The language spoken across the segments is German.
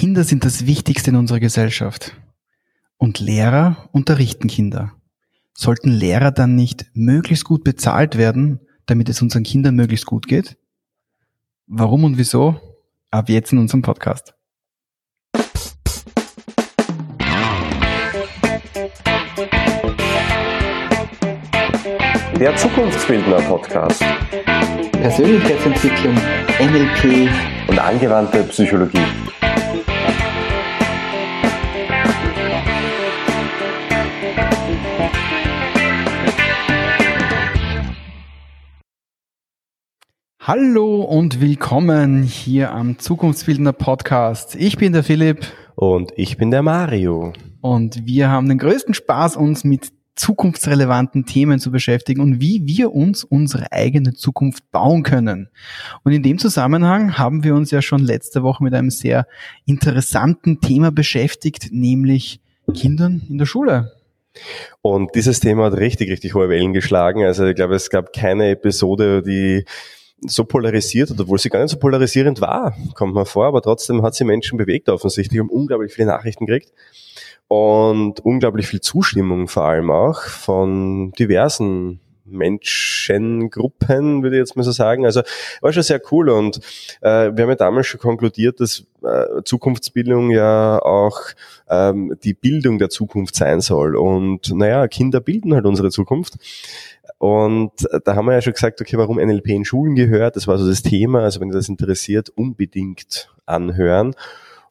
Kinder sind das Wichtigste in unserer Gesellschaft. Und Lehrer unterrichten Kinder. Sollten Lehrer dann nicht möglichst gut bezahlt werden, damit es unseren Kindern möglichst gut geht? Warum und wieso? Ab jetzt in unserem Podcast. Der Zukunftsbildner Podcast. Persönlichkeitsentwicklung, NLP und angewandte Psychologie. Hallo und willkommen hier am Zukunftsbildner Podcast. Ich bin der Philipp. Und ich bin der Mario. Und wir haben den größten Spaß, uns mit zukunftsrelevanten Themen zu beschäftigen und wie wir uns unsere eigene Zukunft bauen können. Und in dem Zusammenhang haben wir uns ja schon letzte Woche mit einem sehr interessanten Thema beschäftigt, nämlich Kindern in der Schule. Und dieses Thema hat richtig, richtig hohe Wellen geschlagen. Also ich glaube, es gab keine Episode, die so polarisiert obwohl sie gar nicht so polarisierend war, kommt man vor, aber trotzdem hat sie Menschen bewegt offensichtlich, haben unglaublich viele Nachrichten gekriegt und unglaublich viel Zustimmung vor allem auch von diversen Menschengruppen, würde ich jetzt mal so sagen. Also war schon sehr cool und äh, wir haben ja damals schon konkludiert, dass äh, Zukunftsbildung ja auch ähm, die Bildung der Zukunft sein soll. Und naja, Kinder bilden halt unsere Zukunft. Und da haben wir ja schon gesagt, okay, warum NLP in Schulen gehört, das war so das Thema. Also wenn ihr das interessiert, unbedingt anhören.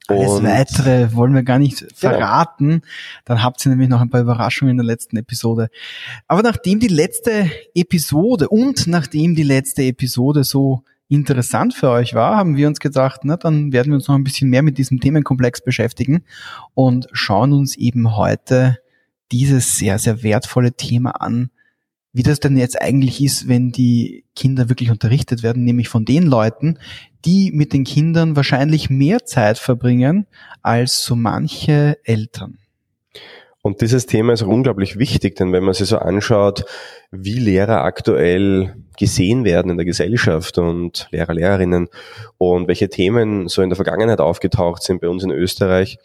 Alles und weitere wollen wir gar nicht genau. verraten. Genau. Dann habt ihr nämlich noch ein paar Überraschungen in der letzten Episode. Aber nachdem die letzte Episode und nachdem die letzte Episode so interessant für euch war, haben wir uns gedacht, na, dann werden wir uns noch ein bisschen mehr mit diesem Themenkomplex beschäftigen und schauen uns eben heute dieses sehr, sehr wertvolle Thema an, wie das denn jetzt eigentlich ist, wenn die Kinder wirklich unterrichtet werden, nämlich von den Leuten, die mit den Kindern wahrscheinlich mehr Zeit verbringen als so manche Eltern. Und dieses Thema ist auch unglaublich wichtig, denn wenn man sich so anschaut, wie Lehrer aktuell gesehen werden in der Gesellschaft und Lehrer, Lehrerinnen und welche Themen so in der Vergangenheit aufgetaucht sind bei uns in Österreich,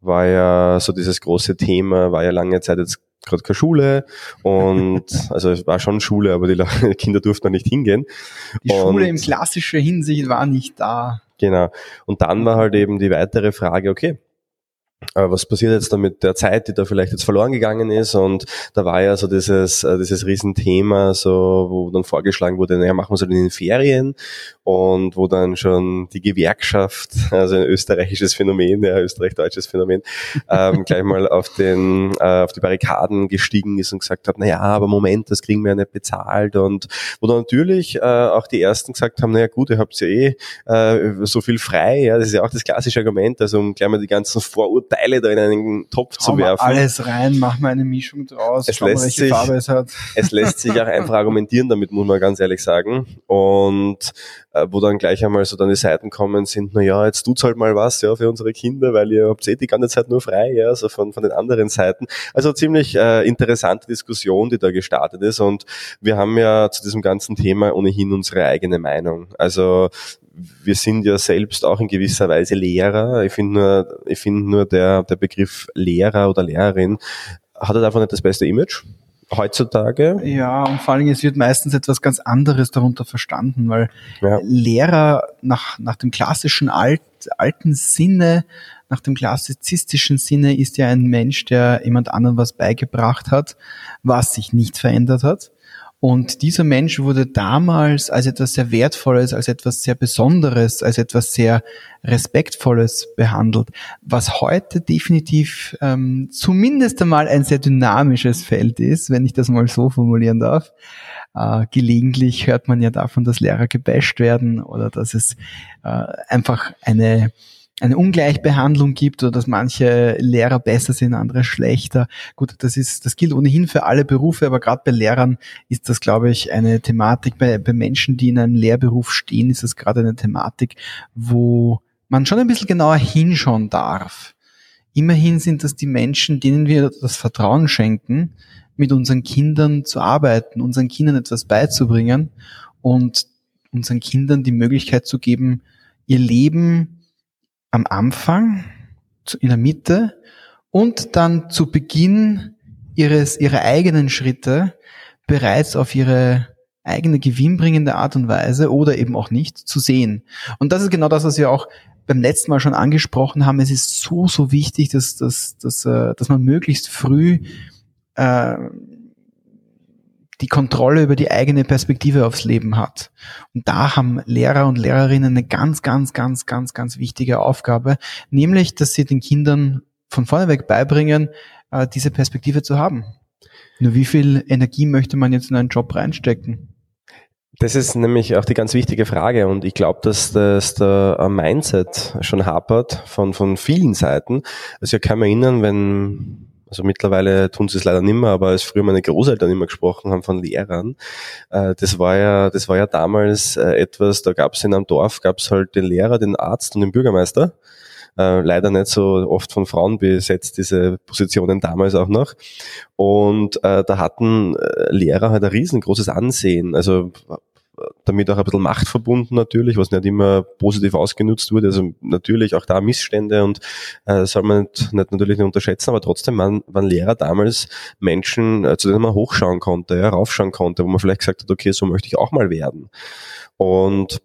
war ja so dieses große Thema, war ja lange Zeit jetzt gerade keine Schule und also es war schon Schule, aber die Kinder durften da nicht hingehen. Die und, Schule im klassischen Hinsicht war nicht da. Genau. Und dann war halt eben die weitere Frage, okay, was passiert jetzt da mit der Zeit, die da vielleicht jetzt verloren gegangen ist? Und da war ja so dieses, äh, dieses Riesenthema, so, wo dann vorgeschlagen wurde, naja, machen wir es halt in den Ferien. Und wo dann schon die Gewerkschaft, also ein österreichisches Phänomen, ja, österreich-deutsches Phänomen, ähm, gleich mal auf den, äh, auf die Barrikaden gestiegen ist und gesagt hat, naja, aber Moment, das kriegen wir ja nicht bezahlt. Und wo dann natürlich äh, auch die ersten gesagt haben, naja gut, ihr habt ja eh äh, so viel frei, ja, das ist ja auch das klassische Argument, also um gleich mal die ganzen Vorurteile Teile da in einen Topf Hau zu werfen. Alles rein, mach mal eine Mischung draus, es lässt mal, sich, Farbe es hat. Es lässt sich auch einfach argumentieren damit, muss man ganz ehrlich sagen. Und äh, wo dann gleich einmal so dann die Seiten kommen sind, na ja, jetzt tut's halt mal was, ja, für unsere Kinder, weil ihr habt eh die ganze Zeit nur frei, ja, so von, von den anderen Seiten. Also ziemlich äh, interessante Diskussion, die da gestartet ist und wir haben ja zu diesem ganzen Thema ohnehin unsere eigene Meinung. Also wir sind ja selbst auch in gewisser Weise Lehrer. Ich finde nur, ich finde nur der, der Begriff Lehrer oder Lehrerin hat halt einfach nicht das beste Image heutzutage. Ja, und vor allem es wird meistens etwas ganz anderes darunter verstanden, weil ja. Lehrer nach, nach dem klassischen alt, alten Sinne, nach dem klassizistischen Sinne ist ja ein Mensch, der jemand anderen was beigebracht hat, was sich nicht verändert hat. Und dieser Mensch wurde damals als etwas sehr Wertvolles, als etwas sehr Besonderes, als etwas sehr Respektvolles behandelt, was heute definitiv ähm, zumindest einmal ein sehr dynamisches Feld ist, wenn ich das mal so formulieren darf. Äh, gelegentlich hört man ja davon, dass Lehrer gebasht werden oder dass es äh, einfach eine eine Ungleichbehandlung gibt oder dass manche Lehrer besser sind, andere schlechter. Gut, das ist, das gilt ohnehin für alle Berufe, aber gerade bei Lehrern ist das, glaube ich, eine Thematik. Bei, bei Menschen, die in einem Lehrberuf stehen, ist das gerade eine Thematik, wo man schon ein bisschen genauer hinschauen darf. Immerhin sind das die Menschen, denen wir das Vertrauen schenken, mit unseren Kindern zu arbeiten, unseren Kindern etwas beizubringen und unseren Kindern die Möglichkeit zu geben, ihr Leben am Anfang, in der Mitte und dann zu Beginn ihres, ihrer eigenen Schritte bereits auf ihre eigene gewinnbringende Art und Weise oder eben auch nicht zu sehen. Und das ist genau das, was wir auch beim letzten Mal schon angesprochen haben. Es ist so, so wichtig, dass, dass, dass, äh, dass man möglichst früh äh, die Kontrolle über die eigene Perspektive aufs Leben hat. Und da haben Lehrer und Lehrerinnen eine ganz, ganz, ganz, ganz, ganz wichtige Aufgabe, nämlich, dass sie den Kindern von vorneweg beibringen, äh, diese Perspektive zu haben. Nur wie viel Energie möchte man jetzt in einen Job reinstecken? Das ist nämlich auch die ganz wichtige Frage und ich glaube, dass das der Mindset schon hapert von, von vielen Seiten. Also ich kann mich erinnern, wenn, also mittlerweile tun sie es leider nicht mehr, aber als früher meine Großeltern immer gesprochen haben von Lehrern, äh, das war ja, das war ja damals äh, etwas, da gab es in einem Dorf, gab es halt den Lehrer, den Arzt und den Bürgermeister äh, leider nicht so oft von Frauen besetzt, diese Positionen damals auch noch. Und äh, da hatten äh, Lehrer halt ein riesengroßes Ansehen. Also damit auch ein bisschen Macht verbunden natürlich, was nicht immer positiv ausgenutzt wurde. Also natürlich auch da Missstände und äh, soll man nicht, nicht natürlich nicht unterschätzen, aber trotzdem waren, waren Lehrer damals Menschen, äh, zu denen man hochschauen konnte, ja, raufschauen konnte, wo man vielleicht gesagt hat, okay, so möchte ich auch mal werden. Und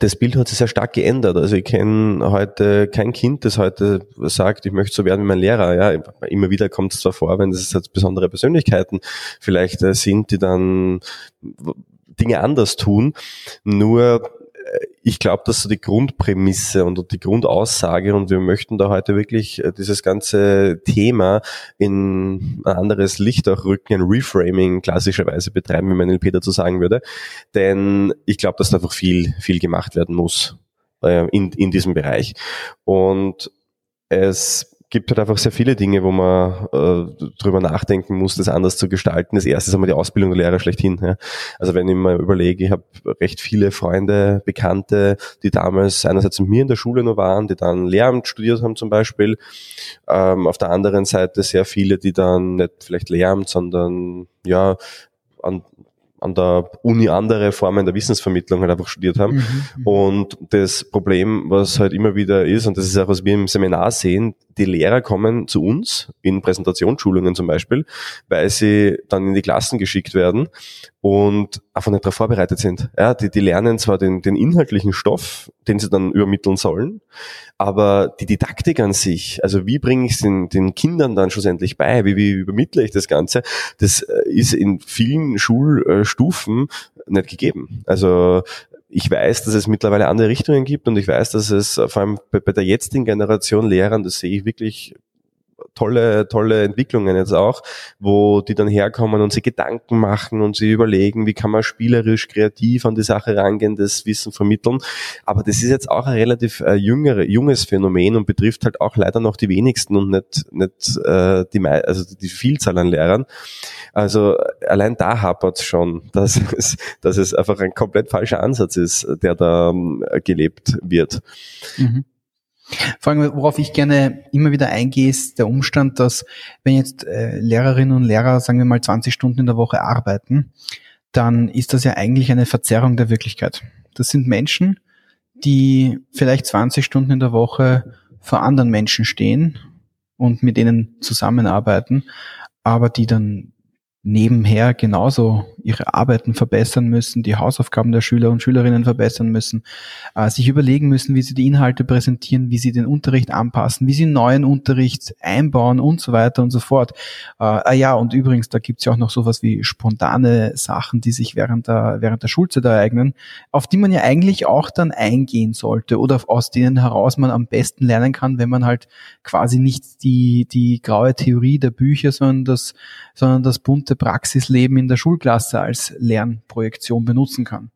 das Bild hat sich sehr stark geändert. Also ich kenne heute kein Kind, das heute sagt, ich möchte so werden wie mein Lehrer. Ja, immer wieder kommt es zwar vor, wenn es jetzt besondere Persönlichkeiten vielleicht äh, sind, die dann Dinge anders tun. Nur ich glaube, dass so die Grundprämisse und die Grundaussage und wir möchten da heute wirklich äh, dieses ganze Thema in ein anderes Licht auch rücken, ein Reframing klassischerweise betreiben, wie man LP dazu sagen würde. Denn ich glaube, dass da einfach viel, viel gemacht werden muss äh, in, in diesem Bereich. Und es gibt halt einfach sehr viele Dinge, wo man äh, drüber nachdenken muss, das anders zu gestalten. Das erste ist einmal die Ausbildung der Lehrer schlechthin. Ja. Also wenn ich mal überlege, ich habe recht viele Freunde, Bekannte, die damals einerseits mit mir in der Schule noch waren, die dann Lehramt studiert haben zum Beispiel. Ähm, auf der anderen Seite sehr viele, die dann nicht vielleicht Lehramt, sondern ja an an der Uni andere Formen der Wissensvermittlung halt einfach studiert haben. Mhm, mhm. und das Problem, was halt immer wieder ist, und das ist auch, was wir im Seminar sehen, die Lehrer kommen zu uns in Präsentationsschulungen zum Beispiel, weil sie dann in die Klassen geschickt werden und einfach nicht darauf vorbereitet sind. Ja, die, die lernen zwar den, den inhaltlichen Stoff, den sie dann übermitteln sollen, aber die Didaktik an sich, also wie bringe ich es den, den Kindern dann schlussendlich bei, wie, wie übermittle ich das Ganze, das äh, ist in vielen Schulstufen nicht gegeben. Also ich weiß, dass es mittlerweile andere Richtungen gibt und ich weiß, dass es vor allem bei, bei der jetzigen Generation Lehrern, das sehe ich wirklich tolle, tolle Entwicklungen jetzt auch, wo die dann herkommen und sie Gedanken machen und sie überlegen, wie kann man spielerisch, kreativ an die Sache rangehen, das Wissen vermitteln. Aber das ist jetzt auch ein relativ äh, jüngere, junges Phänomen und betrifft halt auch leider noch die wenigsten und nicht, nicht äh, die, also die Vielzahl an Lehrern. Also allein da hapert es schon, dass es, dass es einfach ein komplett falscher Ansatz ist, der da ähm, gelebt wird. Mhm. Vor allem, worauf ich gerne immer wieder eingehe, ist der Umstand, dass wenn jetzt äh, Lehrerinnen und Lehrer, sagen wir mal, 20 Stunden in der Woche arbeiten, dann ist das ja eigentlich eine Verzerrung der Wirklichkeit. Das sind Menschen, die vielleicht 20 Stunden in der Woche vor anderen Menschen stehen und mit denen zusammenarbeiten, aber die dann nebenher genauso ihre Arbeiten verbessern müssen, die Hausaufgaben der Schüler und Schülerinnen verbessern müssen, äh, sich überlegen müssen, wie sie die Inhalte präsentieren, wie sie den Unterricht anpassen, wie sie neuen Unterricht einbauen und so weiter und so fort. Äh, ah ja, und übrigens, da gibt's ja auch noch sowas wie spontane Sachen, die sich während der, während der Schulzeit ereignen, auf die man ja eigentlich auch dann eingehen sollte oder aus denen heraus man am besten lernen kann, wenn man halt quasi nicht die, die graue Theorie der Bücher, sondern das, sondern das bunte bunte Praxisleben in der Schulklasse als Lernprojektion benutzen kann.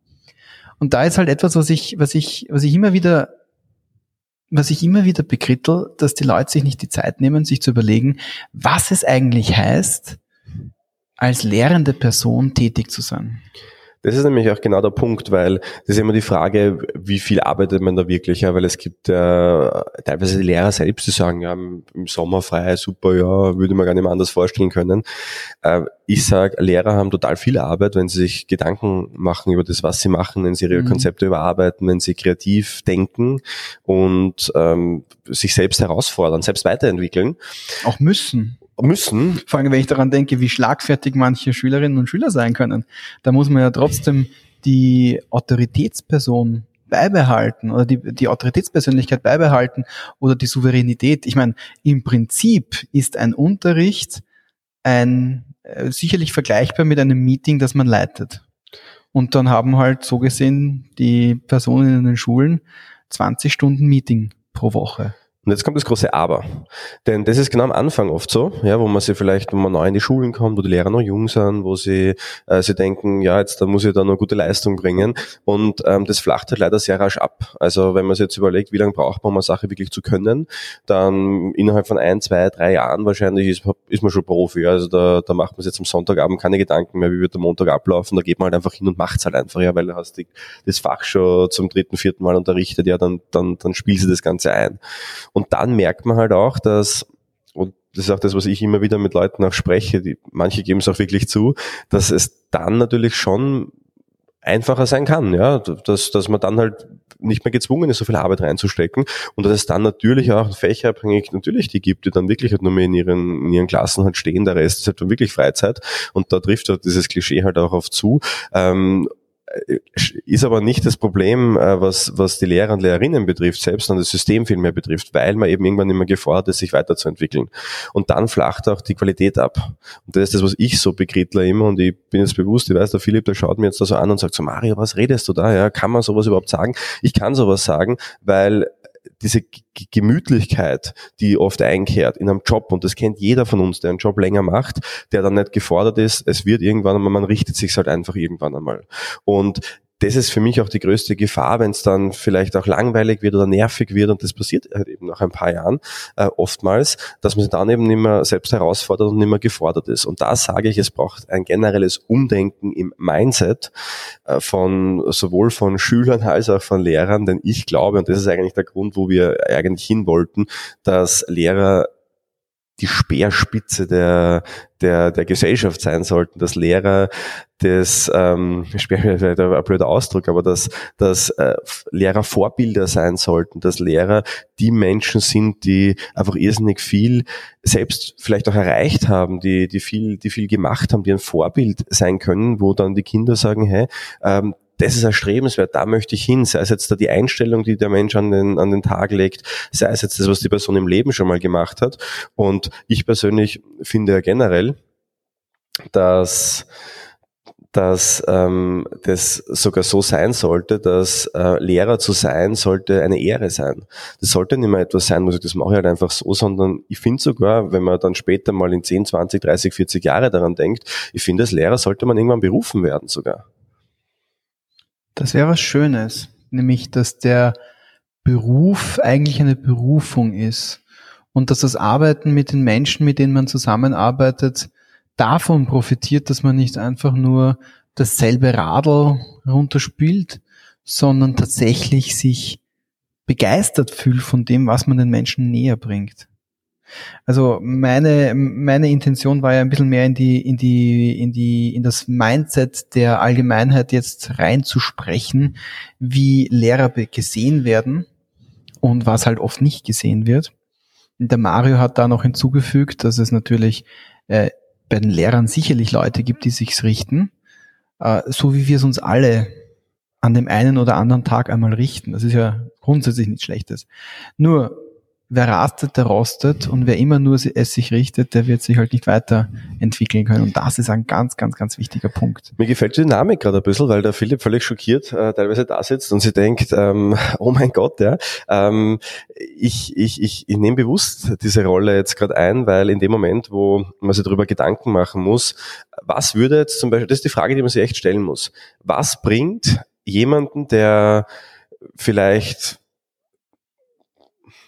Und da ist halt etwas, was ich, was ich, was ich immer wieder, was ich immer wieder bekrittel, dass die Leute sich nicht die Zeit nehmen, sich zu überlegen, was es eigentlich heißt, als lehrende Person tätig zu sein. Das ist nämlich auch genau der Punkt, weil das ist immer die Frage, wie viel arbeitet man da wirklich, ja, weil es gibt äh, teilweise die Lehrer selbst, die sagen, ja, im Sommer frei, super, ja, würde man gar nicht mehr anders vorstellen können. Äh, ich sage, Lehrer haben total viel Arbeit, wenn sie sich Gedanken machen über das, was sie machen, wenn sie ihre mhm. Konzepte überarbeiten, wenn sie kreativ denken und ähm, sich selbst herausfordern, selbst weiterentwickeln. Auch müssen müssen. Vor allem, wenn ich daran denke, wie schlagfertig manche Schülerinnen und Schüler sein können. Da muss man ja trotzdem die Autoritätsperson beibehalten oder die, die Autoritätspersönlichkeit beibehalten oder die Souveränität. Ich meine, im Prinzip ist ein Unterricht ein äh, sicherlich vergleichbar mit einem Meeting, das man leitet. Und dann haben halt so gesehen die Personen in den Schulen 20 Stunden Meeting pro Woche. Und jetzt kommt das große Aber. Denn das ist genau am Anfang oft so, ja, wo man sie vielleicht, wenn man neu in die Schulen kommt, wo die Lehrer noch jung sind, wo sie, äh, sie denken, ja, jetzt da muss ich da noch gute Leistung bringen. Und ähm, das flacht halt leider sehr rasch ab. Also wenn man sich jetzt überlegt, wie lange braucht man, um eine Sache wirklich zu können, dann innerhalb von ein, zwei, drei Jahren wahrscheinlich ist, ist man schon Profi. Also da, da macht man sich jetzt am Sonntagabend keine Gedanken mehr, wie wird der Montag ablaufen. Da geht man halt einfach hin und macht's halt einfach, ja, weil du hast die, das Fach schon zum dritten, vierten Mal unterrichtet, ja, dann, dann, dann spielst du das Ganze ein. Und dann merkt man halt auch, dass, und das ist auch das, was ich immer wieder mit Leuten auch spreche, die, manche geben es auch wirklich zu, dass es dann natürlich schon einfacher sein kann, ja, dass, dass man dann halt nicht mehr gezwungen ist, so viel Arbeit reinzustecken und dass es dann natürlich auch fächerabhängig natürlich die gibt, die dann wirklich halt nur mehr in ihren, in ihren Klassen halt stehen, der Rest ist halt dann wirklich Freizeit und da trifft halt dieses Klischee halt auch oft zu. Ähm, ist aber nicht das Problem, äh, was, was die Lehrer und Lehrerinnen betrifft, selbst sondern das System viel mehr betrifft, weil man eben irgendwann immer gefordert ist, sich weiterzuentwickeln. Und dann flacht auch die Qualität ab. Und das ist das, was ich so bekritle immer und ich bin jetzt bewusst, ich weiß, der Philipp, der schaut mir jetzt da so an und sagt so, Mario, was redest du da? Ja, kann man sowas überhaupt sagen? Ich kann sowas sagen, weil diese Gemütlichkeit, die oft einkehrt in einem Job, und das kennt jeder von uns, der einen Job länger macht, der dann nicht gefordert ist, es wird irgendwann einmal, man richtet sich halt einfach irgendwann einmal. Und das ist für mich auch die größte Gefahr, wenn es dann vielleicht auch langweilig wird oder nervig wird und das passiert halt eben nach ein paar Jahren äh, oftmals, dass man sich dann eben nicht mehr selbst herausfordert und nicht mehr gefordert ist. Und da sage ich, es braucht ein generelles Umdenken im Mindset äh, von sowohl von Schülern als auch von Lehrern, denn ich glaube, und das ist eigentlich der Grund, wo wir eigentlich hin wollten, dass Lehrer die Speerspitze der, der, der Gesellschaft sein sollten, dass Lehrer das, ähm, vielleicht ein blöder Ausdruck, aber dass, dass äh, Lehrer Vorbilder sein sollten, dass Lehrer die Menschen sind, die einfach irrsinnig viel selbst vielleicht auch erreicht haben, die, die viel, die viel gemacht haben, die ein Vorbild sein können, wo dann die Kinder sagen, hey, ähm, das ist erstrebenswert, da möchte ich hin, sei es jetzt da die Einstellung, die der Mensch an den, an den Tag legt, sei es jetzt das, was die Person im Leben schon mal gemacht hat. Und ich persönlich finde ja generell, dass dass ähm, das sogar so sein sollte, dass äh, Lehrer zu sein sollte eine Ehre sein. Das sollte nicht mehr etwas sein, muss ich das mache ich halt einfach so, sondern ich finde sogar, wenn man dann später mal in 10, 20, 30, 40 Jahre daran denkt, ich finde, als Lehrer sollte man irgendwann berufen werden sogar. Das wäre was Schönes, nämlich dass der Beruf eigentlich eine Berufung ist und dass das Arbeiten mit den Menschen, mit denen man zusammenarbeitet, davon profitiert, dass man nicht einfach nur dasselbe Radl runterspielt, sondern tatsächlich sich begeistert fühlt von dem, was man den Menschen näher bringt. Also meine, meine Intention war ja ein bisschen mehr in die, in die, in die, in das Mindset der Allgemeinheit jetzt reinzusprechen, wie Lehrer gesehen werden und was halt oft nicht gesehen wird. Der Mario hat da noch hinzugefügt, dass es natürlich äh, bei den Lehrern sicherlich Leute gibt, die sich's richten, äh, so wie wir es uns alle an dem einen oder anderen Tag einmal richten. Das ist ja grundsätzlich nichts Schlechtes. Nur wer rastet, der rostet und wer immer nur es sich richtet, der wird sich halt nicht weiterentwickeln können. Und das ist ein ganz, ganz, ganz wichtiger Punkt. Mir gefällt die Dynamik gerade ein bisschen, weil der Philipp völlig schockiert äh, teilweise da sitzt und sie denkt, ähm, oh mein Gott, ja, ähm, ich, ich, ich, ich nehme bewusst diese Rolle jetzt gerade ein, weil in dem Moment, wo man sich darüber Gedanken machen muss, was würde jetzt zum Beispiel, das ist die Frage, die man sich echt stellen muss, was bringt jemanden, der vielleicht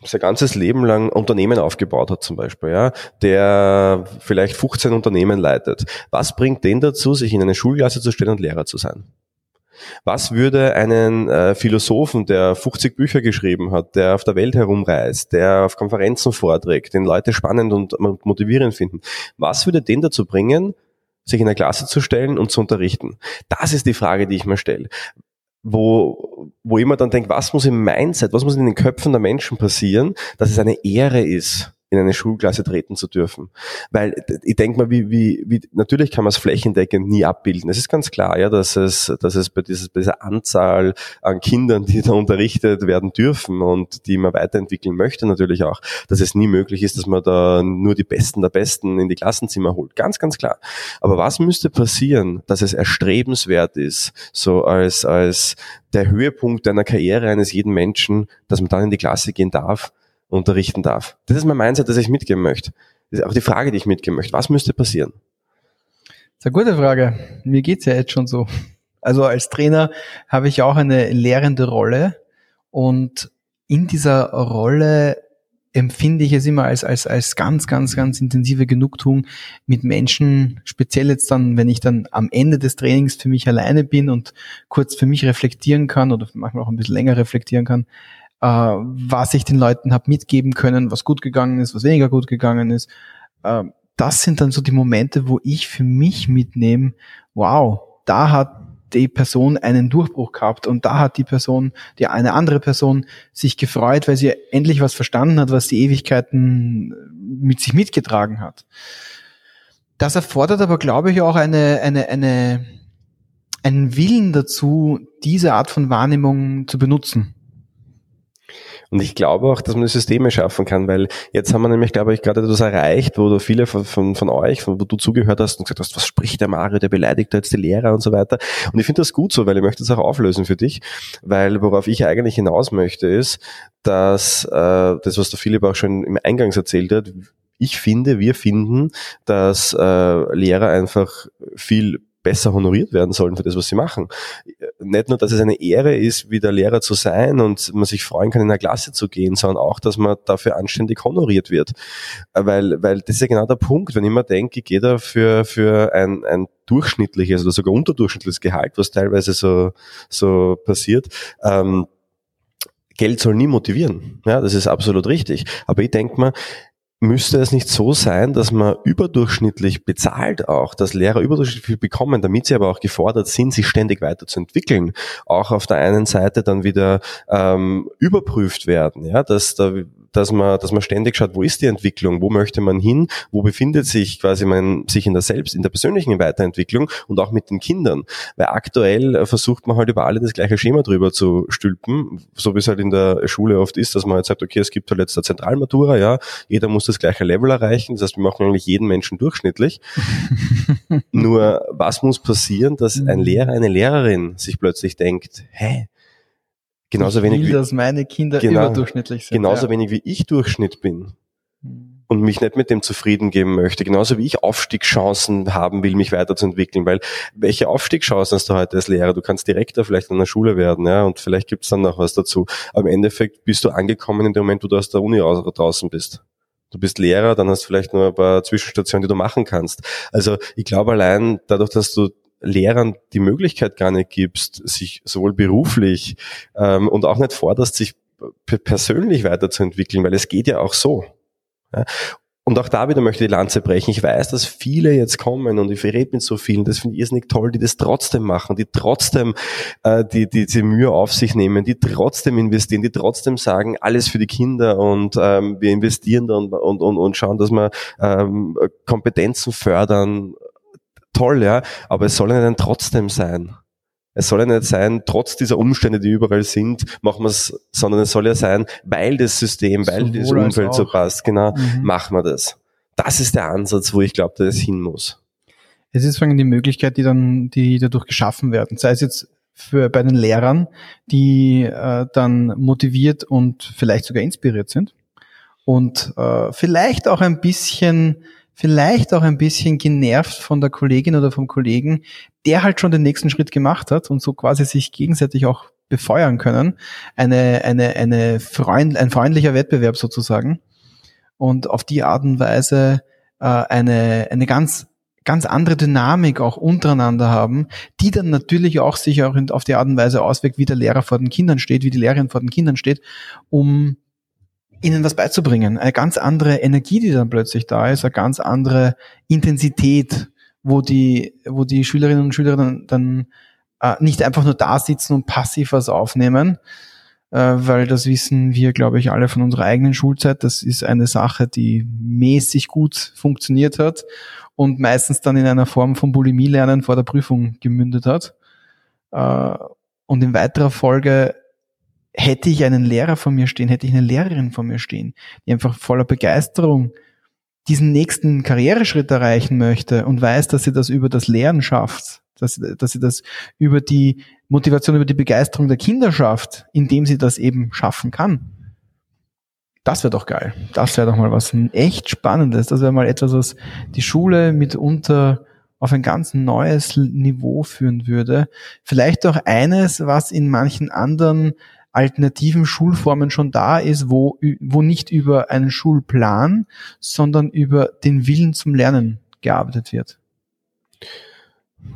sein ganzes Leben lang Unternehmen aufgebaut hat zum Beispiel, ja, der vielleicht 15 Unternehmen leitet. Was bringt den dazu, sich in eine Schulklasse zu stellen und Lehrer zu sein? Was würde einen äh, Philosophen, der 50 Bücher geschrieben hat, der auf der Welt herumreist, der auf Konferenzen vorträgt, den Leute spannend und motivierend finden, was würde den dazu bringen, sich in der Klasse zu stellen und zu unterrichten? Das ist die Frage, die ich mir stelle. Wo, wo immer dann denkt, was muss im Mindset, was muss in den Köpfen der Menschen passieren, dass es eine Ehre ist, in eine Schulklasse treten zu dürfen. Weil ich denke mal, wie, wie, wie, natürlich kann man es flächendeckend nie abbilden. Es ist ganz klar, ja, dass es, dass es bei, dieses, bei dieser Anzahl an Kindern, die da unterrichtet werden dürfen und die man weiterentwickeln möchte, natürlich auch, dass es nie möglich ist, dass man da nur die Besten der Besten in die Klassenzimmer holt. Ganz, ganz klar. Aber was müsste passieren, dass es erstrebenswert ist, so als, als der Höhepunkt einer Karriere eines jeden Menschen, dass man dann in die Klasse gehen darf unterrichten darf. Das ist mein Mindset, das ich mitgeben möchte. Das ist auch die Frage, die ich mitgeben möchte. Was müsste passieren? Das ist eine gute Frage. Mir geht's ja jetzt schon so. Also als Trainer habe ich auch eine lehrende Rolle und in dieser Rolle empfinde ich es immer als, als, als ganz, ganz, ganz intensive Genugtuung mit Menschen, speziell jetzt dann, wenn ich dann am Ende des Trainings für mich alleine bin und kurz für mich reflektieren kann oder manchmal auch ein bisschen länger reflektieren kann, äh, was ich den Leuten habe mitgeben können, was gut gegangen ist, was weniger gut gegangen ist. Äh, das sind dann so die Momente, wo ich für mich mitnehme, wow, da hat die Person einen Durchbruch gehabt und da hat die Person, die eine andere Person sich gefreut, weil sie endlich was verstanden hat, was die Ewigkeiten mit sich mitgetragen hat. Das erfordert aber, glaube ich, auch eine, eine, eine, einen Willen dazu, diese Art von Wahrnehmung zu benutzen. Und ich glaube auch, dass man Systeme schaffen kann, weil jetzt haben wir nämlich, glaube ich, gerade etwas erreicht, wo du viele von, von, von euch, von, wo du zugehört hast und gesagt hast, was spricht der Mario, der beleidigt da jetzt die Lehrer und so weiter. Und ich finde das gut so, weil ich möchte es auch auflösen für dich, weil worauf ich eigentlich hinaus möchte, ist, dass äh, das, was der Philipp auch schon im Eingangs erzählt hat, ich finde, wir finden, dass äh, Lehrer einfach viel besser honoriert werden sollen für das, was sie machen. Nicht nur, dass es eine Ehre ist, wieder Lehrer zu sein und man sich freuen kann, in eine Klasse zu gehen, sondern auch, dass man dafür anständig honoriert wird. Weil, weil das ist ja genau der Punkt, wenn ich immer denke, ich gehe da für, für ein, ein durchschnittliches oder sogar unterdurchschnittliches Gehalt, was teilweise so, so passiert, ähm, Geld soll nie motivieren. Ja, das ist absolut richtig. Aber ich denke mal, müsste es nicht so sein, dass man überdurchschnittlich bezahlt auch, dass Lehrer überdurchschnittlich viel bekommen, damit sie aber auch gefordert sind, sich ständig weiterzuentwickeln, auch auf der einen Seite dann wieder ähm, überprüft werden, ja, dass da dass man, dass man ständig schaut, wo ist die Entwicklung, wo möchte man hin, wo befindet sich quasi man sich in der selbst, in der persönlichen Weiterentwicklung und auch mit den Kindern. Weil aktuell äh, versucht man halt über alle das gleiche Schema drüber zu stülpen, so wie es halt in der Schule oft ist, dass man halt sagt, okay, es gibt halt jetzt eine Zentralmatura, ja, jeder muss das gleiche Level erreichen, das heißt, wir machen eigentlich jeden Menschen durchschnittlich. Nur was muss passieren, dass ein mhm. Lehrer, eine Lehrerin sich plötzlich denkt, hä, Genauso ich wenig will, wie, dass meine Kinder genau, überdurchschnittlich sind. Genauso ja. wenig wie ich Durchschnitt bin hm. und mich nicht mit dem zufrieden geben möchte. Genauso wie ich Aufstiegschancen haben will, mich weiterzuentwickeln. Weil welche Aufstiegschancen hast du heute als Lehrer? Du kannst Direktor vielleicht an der Schule werden, ja, und vielleicht gibt's dann noch was dazu. Aber im Endeffekt bist du angekommen in dem Moment, wo du aus der Uni draußen bist. Du bist Lehrer, dann hast du vielleicht nur ein paar Zwischenstationen, die du machen kannst. Also ich glaube allein dadurch, dass du Lehrern die Möglichkeit gar nicht gibst, sich sowohl beruflich ähm, und auch nicht forderst, sich persönlich weiterzuentwickeln, weil es geht ja auch so. Ja? Und auch da wieder möchte ich die Lanze brechen. Ich weiß, dass viele jetzt kommen und ich rede mit so vielen, das finde ich irrsinnig toll, die das trotzdem machen, die trotzdem äh, die, die, die Mühe auf sich nehmen, die trotzdem investieren, die trotzdem sagen, alles für die Kinder und ähm, wir investieren da und, und, und, und schauen, dass wir ähm, Kompetenzen fördern toll, ja, aber es soll ja dann trotzdem sein. Es soll ja nicht sein, trotz dieser Umstände, die überall sind, machen wir es, sondern es soll ja sein, weil das System, weil Sowohl das Umfeld so passt, genau, mhm. machen wir das. Das ist der Ansatz, wo ich glaube, dass es hin muss. Es ist vor allem die Möglichkeit, die dann, die dadurch geschaffen werden. Sei es jetzt für bei den Lehrern, die äh, dann motiviert und vielleicht sogar inspiriert sind und äh, vielleicht auch ein bisschen vielleicht auch ein bisschen genervt von der Kollegin oder vom Kollegen, der halt schon den nächsten Schritt gemacht hat und so quasi sich gegenseitig auch befeuern können. Eine, eine, eine Freund, ein freundlicher Wettbewerb sozusagen. Und auf die Art und Weise äh, eine, eine ganz ganz andere Dynamik auch untereinander haben, die dann natürlich auch sich auch auf die Art und Weise auswirkt, wie der Lehrer vor den Kindern steht, wie die Lehrerin vor den Kindern steht, um ihnen was beizubringen. Eine ganz andere Energie, die dann plötzlich da ist, eine ganz andere Intensität, wo die, wo die Schülerinnen und Schüler dann, dann äh, nicht einfach nur da sitzen und passiv was aufnehmen, äh, weil das wissen wir, glaube ich, alle von unserer eigenen Schulzeit. Das ist eine Sache, die mäßig gut funktioniert hat und meistens dann in einer Form von Bulimie-Lernen vor der Prüfung gemündet hat. Äh, und in weiterer Folge hätte ich einen Lehrer vor mir stehen, hätte ich eine Lehrerin vor mir stehen, die einfach voller Begeisterung diesen nächsten Karriereschritt erreichen möchte und weiß, dass sie das über das Lehren schafft, dass, dass sie das über die Motivation, über die Begeisterung der Kinder schafft, indem sie das eben schaffen kann. Das wäre doch geil. Das wäre doch mal was echt Spannendes. Das wäre mal etwas, was die Schule mitunter auf ein ganz neues Niveau führen würde. Vielleicht auch eines, was in manchen anderen alternativen Schulformen schon da ist, wo, wo nicht über einen Schulplan, sondern über den Willen zum Lernen gearbeitet wird.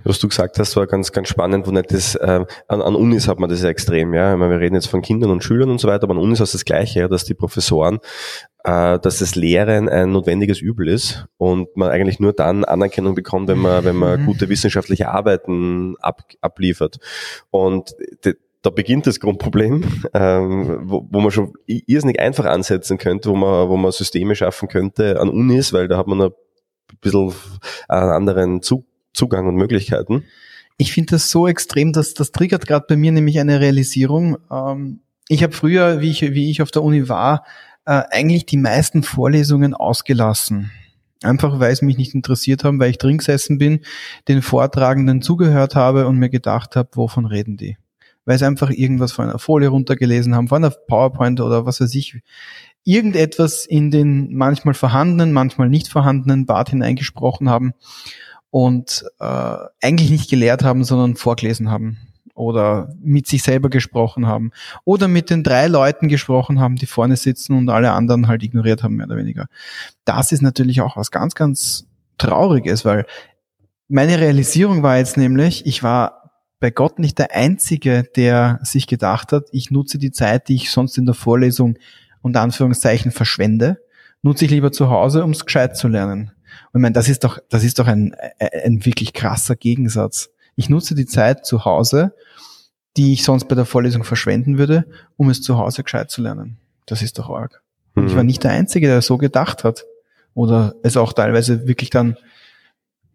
Was du gesagt hast, war ganz, ganz spannend, wo nicht das, äh, an, an Unis hat man das ja extrem, ja. Ich meine, wir reden jetzt von Kindern und Schülern und so weiter, aber an Unis ist das Gleiche, ja, dass die Professoren, äh, dass das Lehren ein notwendiges Übel ist und man eigentlich nur dann Anerkennung bekommt, wenn man, wenn man mhm. gute wissenschaftliche Arbeiten ab, abliefert. Und da beginnt das Grundproblem, ähm, wo, wo man schon irrsinnig einfach ansetzen könnte, wo man, wo man Systeme schaffen könnte an Unis, weil da hat man ein bisschen einen anderen Zug, Zugang und Möglichkeiten. Ich finde das so extrem, dass das triggert gerade bei mir nämlich eine Realisierung. Ähm, ich habe früher, wie ich, wie ich auf der Uni war, äh, eigentlich die meisten Vorlesungen ausgelassen. Einfach weil es mich nicht interessiert haben, weil ich drin gesessen bin, den Vortragenden zugehört habe und mir gedacht habe, wovon reden die? Weil sie einfach irgendwas von einer Folie runtergelesen haben, von einer PowerPoint oder was weiß ich, irgendetwas in den manchmal vorhandenen, manchmal nicht vorhandenen Bart hineingesprochen haben und äh, eigentlich nicht gelehrt haben, sondern vorgelesen haben oder mit sich selber gesprochen haben oder mit den drei Leuten gesprochen haben, die vorne sitzen und alle anderen halt ignoriert haben, mehr oder weniger. Das ist natürlich auch was ganz, ganz Trauriges, weil meine Realisierung war jetzt nämlich, ich war bei Gott nicht der Einzige, der sich gedacht hat, ich nutze die Zeit, die ich sonst in der Vorlesung unter Anführungszeichen verschwende, nutze ich lieber zu Hause, um es gescheit zu lernen. Und ich meine, das ist doch, das ist doch ein, ein wirklich krasser Gegensatz. Ich nutze die Zeit zu Hause, die ich sonst bei der Vorlesung verschwenden würde, um es zu Hause gescheit zu lernen. Das ist doch arg. Mhm. ich war nicht der Einzige, der so gedacht hat. Oder es auch teilweise wirklich dann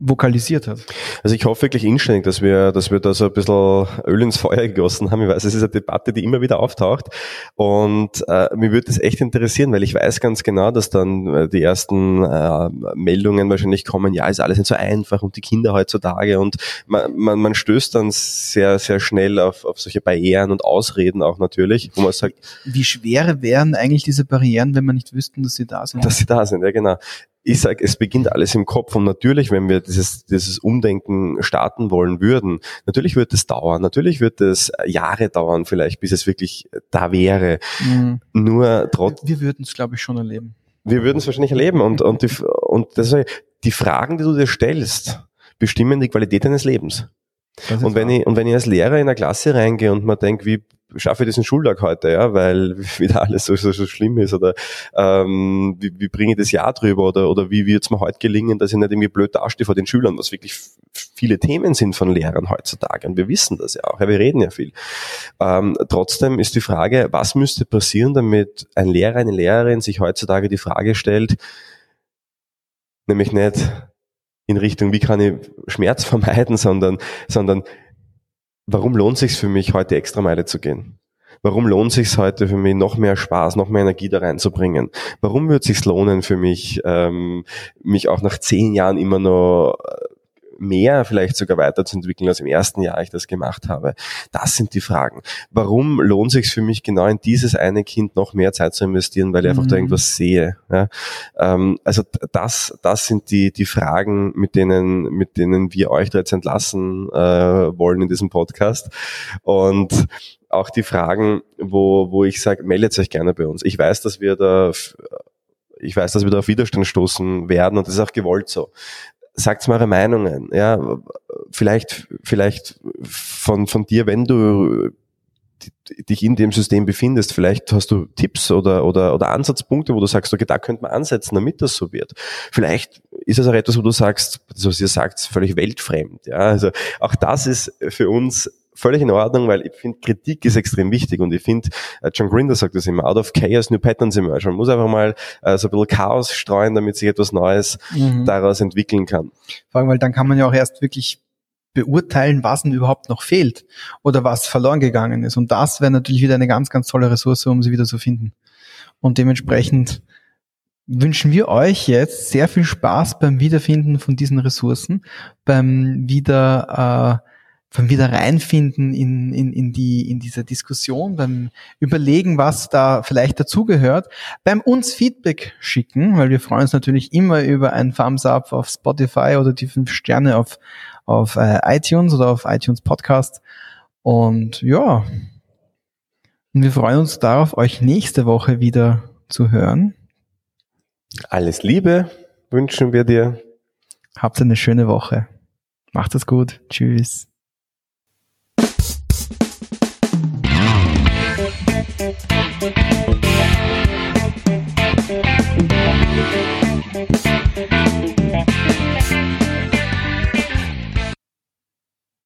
vokalisiert hat. Also ich hoffe wirklich inständig, dass wir, dass wir da so ein bisschen Öl ins Feuer gegossen haben. Ich weiß, es ist eine Debatte, die immer wieder auftaucht. Und äh, mir würde das echt interessieren, weil ich weiß ganz genau, dass dann äh, die ersten äh, Meldungen wahrscheinlich kommen, ja, ist alles nicht so einfach und die Kinder heutzutage und man, man, man stößt dann sehr, sehr schnell auf, auf solche Barrieren und Ausreden auch natürlich, wo man sagt. Wie schwer wären eigentlich diese Barrieren, wenn man nicht wüssten, dass sie da sind? Dass sie da sind, ja genau ich sage, es beginnt alles im Kopf und natürlich, wenn wir dieses, dieses Umdenken starten wollen würden, natürlich wird es dauern, natürlich wird es Jahre dauern vielleicht, bis es wirklich da wäre. Mhm. Nur trotz Wir würden es, glaube ich, schon erleben. Wir würden es wahrscheinlich erleben und, und, die, und das, die Fragen, die du dir stellst, bestimmen die Qualität deines Lebens. Und wenn, ich, und wenn ich als Lehrer in eine Klasse reingehe und man denkt, wie schaffe ich diesen Schultag heute, ja, weil wieder alles so, so, so schlimm ist oder ähm, wie, wie bringe ich das Jahr drüber oder, oder wie wird es mir heute gelingen, dass ich nicht irgendwie blöd dastehe vor den Schülern, was wirklich viele Themen sind von Lehrern heutzutage und wir wissen das ja auch, ja, wir reden ja viel. Ähm, trotzdem ist die Frage, was müsste passieren, damit ein Lehrer, eine Lehrerin sich heutzutage die Frage stellt, nämlich nicht in Richtung, wie kann ich Schmerz vermeiden, sondern, sondern warum lohnt sich für mich heute extra Meile zu gehen? Warum lohnt sich heute für mich noch mehr Spaß, noch mehr Energie da reinzubringen? Warum wird sich lohnen für mich, ähm, mich auch nach zehn Jahren immer noch mehr vielleicht sogar weiterzuentwickeln, als im ersten Jahr ich das gemacht habe? Das sind die Fragen. Warum lohnt sich für mich genau in dieses eine Kind noch mehr Zeit zu investieren, weil ich mhm. einfach da mhm. irgendwas sehe? Ja? Ähm, also das, das sind die, die Fragen, mit denen, mit denen wir euch da jetzt entlassen äh, wollen in diesem Podcast. Und auch die Fragen, wo, wo ich sage, meldet euch gerne bei uns. Ich weiß, dass wir da ich weiß, dass wir da auf Widerstand stoßen werden und das ist auch gewollt so sagt mal eure Meinungen, ja, vielleicht, vielleicht von, von dir, wenn du dich in dem System befindest, vielleicht hast du Tipps oder, oder, oder Ansatzpunkte, wo du sagst, okay, da könnte man ansetzen, damit das so wird. Vielleicht ist es auch etwas, wo du sagst, was ihr sagt, völlig weltfremd. Ja, also auch das ist für uns völlig in Ordnung, weil ich finde, Kritik ist extrem wichtig und ich finde, äh, John Grinder sagt das immer, out of chaos new patterns emerge. Man muss einfach mal äh, so ein bisschen Chaos streuen, damit sich etwas Neues mhm. daraus entwickeln kann. Vor allem, weil dann kann man ja auch erst wirklich beurteilen, was denn überhaupt noch fehlt oder was verloren gegangen ist. Und das wäre natürlich wieder eine ganz, ganz tolle Ressource, um sie wieder zu finden. Und dementsprechend wünschen wir euch jetzt sehr viel Spaß beim Wiederfinden von diesen Ressourcen, beim wieder äh, beim wieder reinfinden in, in, in, die, in diese Diskussion, beim Überlegen, was da vielleicht dazugehört, beim uns Feedback schicken, weil wir freuen uns natürlich immer über ein Thumbs Up auf Spotify oder die fünf Sterne auf, auf äh, iTunes oder auf iTunes Podcast. Und ja, und wir freuen uns darauf, euch nächste Woche wieder zu hören. Alles Liebe wünschen wir dir. Habt eine schöne Woche. Macht es gut. Tschüss. Thank you.